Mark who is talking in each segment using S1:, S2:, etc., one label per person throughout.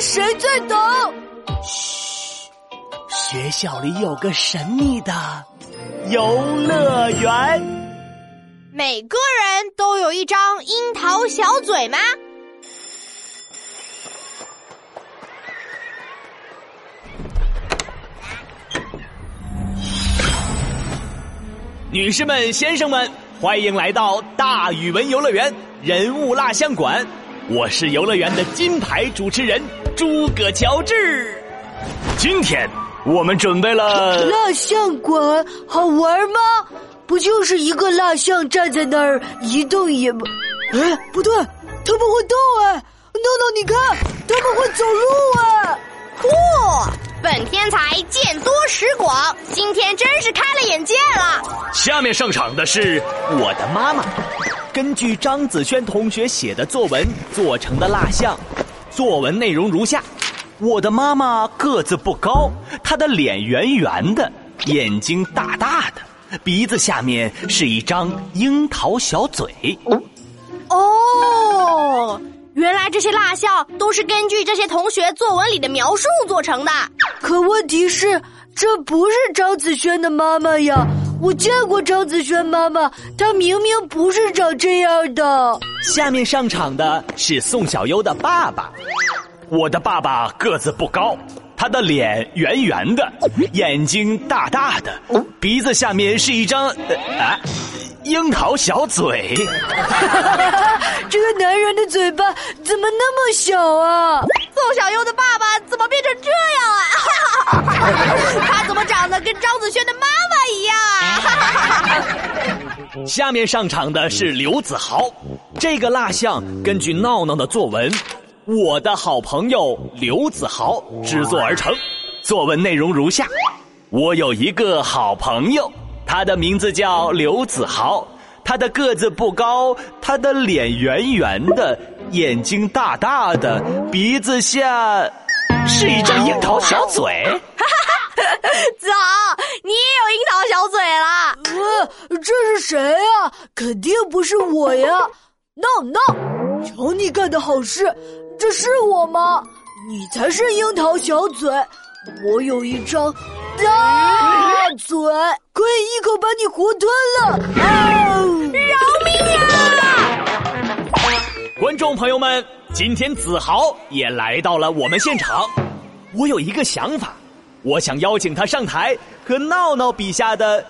S1: 谁最懂。
S2: 嘘，学校里有个神秘的游乐园。
S3: 每个人都有一张樱桃小嘴吗？
S2: 女士们、先生们，欢迎来到大语文游乐园人物蜡像馆。我是游乐园的金牌主持人诸葛乔治。今天我们准备了
S1: 蜡像馆，好玩吗？不就是一个蜡像站在那儿一动也不……哎，不对，他们会动哎！闹闹，你看，他们会走路哎！
S3: 嚯，本天才见多识广，今天真是开了眼界了。
S2: 下面上场的是我的妈妈，根据张子轩同学写的作文做成的蜡像。作文内容如下：我的妈妈个子不高，她的脸圆圆的，眼睛大大的，鼻子下面是一张樱桃小嘴。
S3: 哦，原来这些蜡像都是根据这些同学作文里的描述做成的。
S1: 可问题是，这不是张子轩的妈妈呀！我见过张子轩妈妈，她明明不是长这样的。
S2: 下面上场的是宋小优的爸爸。我的爸爸个子不高，他的脸圆圆的，眼睛大大的，鼻子下面是一张啊樱桃小嘴。
S1: 这个男人的嘴巴怎么那么小啊？
S3: 宋小优的爸爸怎么变成这样啊？他怎么长得跟张子轩的妈
S2: 下面上场的是刘子豪，这个蜡像根据闹闹的作文《我的好朋友刘子豪》制作而成。作文内容如下：我有一个好朋友，他的名字叫刘子豪。他的个子不高，他的脸圆圆的，眼睛大大的，鼻子下是一张樱桃小嘴。
S3: 子 豪，你也有樱桃小嘴啦？
S1: 呃，这是谁呀？肯定不是我呀！！No No，，瞧你干的好事，这是我吗？你才是樱桃小嘴，我有一张。大嘴可以一口把你活吞了！啊！
S3: 饶命啊！
S2: 观众朋友们，今天子豪也来到了我们现场。我有一个想法，我想邀请他上台和闹闹笔下的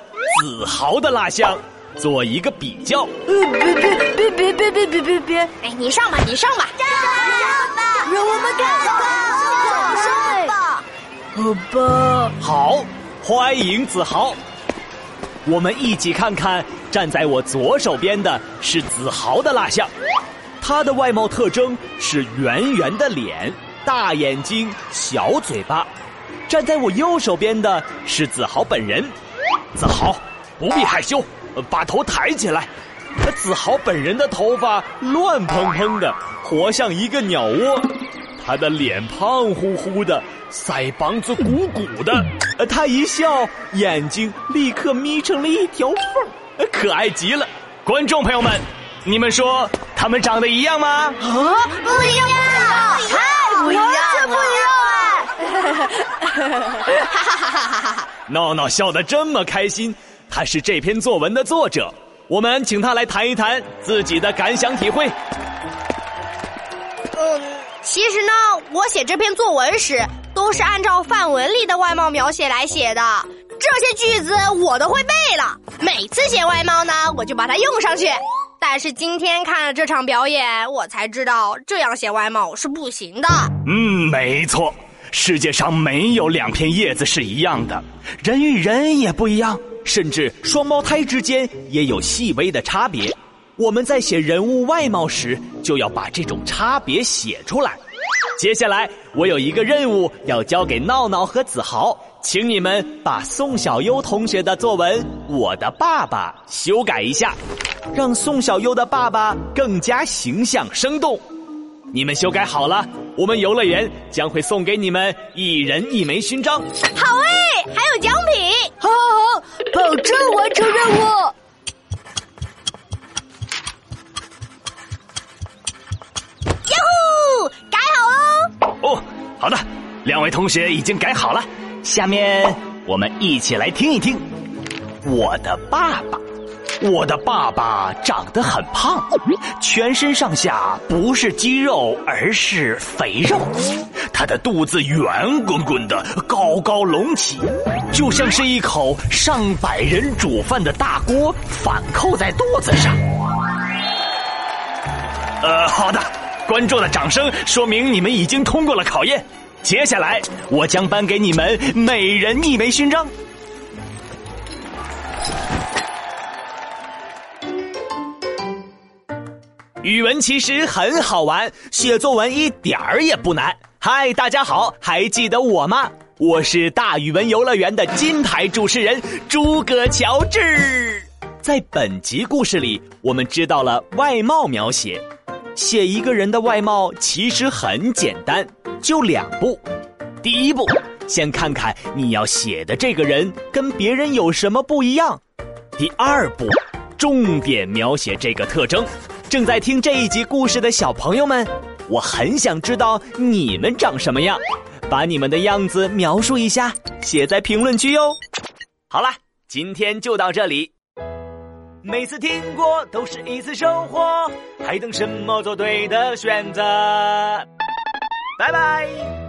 S2: 子豪的蜡像做一个比较。
S1: 别别别别别别别别别！
S3: 哎，你上吧，你上吧，
S1: 上吧，让我们看看。好吧，
S2: 好，欢迎子豪。我们一起看看，站在我左手边的是子豪的蜡像，他的外貌特征是圆圆的脸、大眼睛、小嘴巴。站在我右手边的是子豪本人，子豪不必害羞，把头抬起来。子豪本人的头发乱蓬蓬的，活像一个鸟窝。他的脸胖乎乎的。腮帮子鼓鼓的，他一笑，眼睛立刻眯成了一条缝可爱极了。观众朋友们，你们说他们长得一样吗？啊，
S3: 不一样，
S1: 太不一样，完全不
S3: 一样哎！哈哈哈
S2: 哈哈哈！闹闹笑得这么开心，他是这篇作文的作者，我们请他来谈一谈自己的感想体会。
S3: 嗯，其实呢，我写这篇作文时。都是按照范文里的外貌描写来写的，这些句子我都会背了。每次写外貌呢，我就把它用上去。但是今天看了这场表演，我才知道这样写外貌是不行的。
S2: 嗯，没错，世界上没有两片叶子是一样的，人与人也不一样，甚至双胞胎之间也有细微的差别。我们在写人物外貌时，就要把这种差别写出来。接下来，我有一个任务要交给闹闹和子豪，请你们把宋小优同学的作文《我的爸爸》修改一下，让宋小优的爸爸更加形象生动。你们修改好了，我们游乐园将会送给你们一人一枚勋章。
S3: 好哎，还有奖品！
S1: 好好好，保证完成任务哟改好哦哦好的。
S2: 两位同学已经改好了，下面我们一起来听一听。我的爸爸，我的爸爸长得很胖，全身上下不是肌肉，而是肥肉。他的肚子圆滚滚的，高高隆起，就像是一口上百人煮饭的大锅反扣在肚子上。呃，好的，观众的掌声说明你们已经通过了考验。接下来，我将颁给你们每人一枚勋章。语文其实很好玩，写作文一点儿也不难。嗨，大家好，还记得我吗？我是大语文游乐园的金牌主持人诸葛乔治。在本集故事里，我们知道了外貌描写。写一个人的外貌其实很简单，就两步。第一步，先看看你要写的这个人跟别人有什么不一样。第二步，重点描写这个特征。正在听这一集故事的小朋友们，我很想知道你们长什么样，把你们的样子描述一下，写在评论区哟。好了，今天就到这里。每次听过都是一次收获，还等什么？做对的选择。拜拜。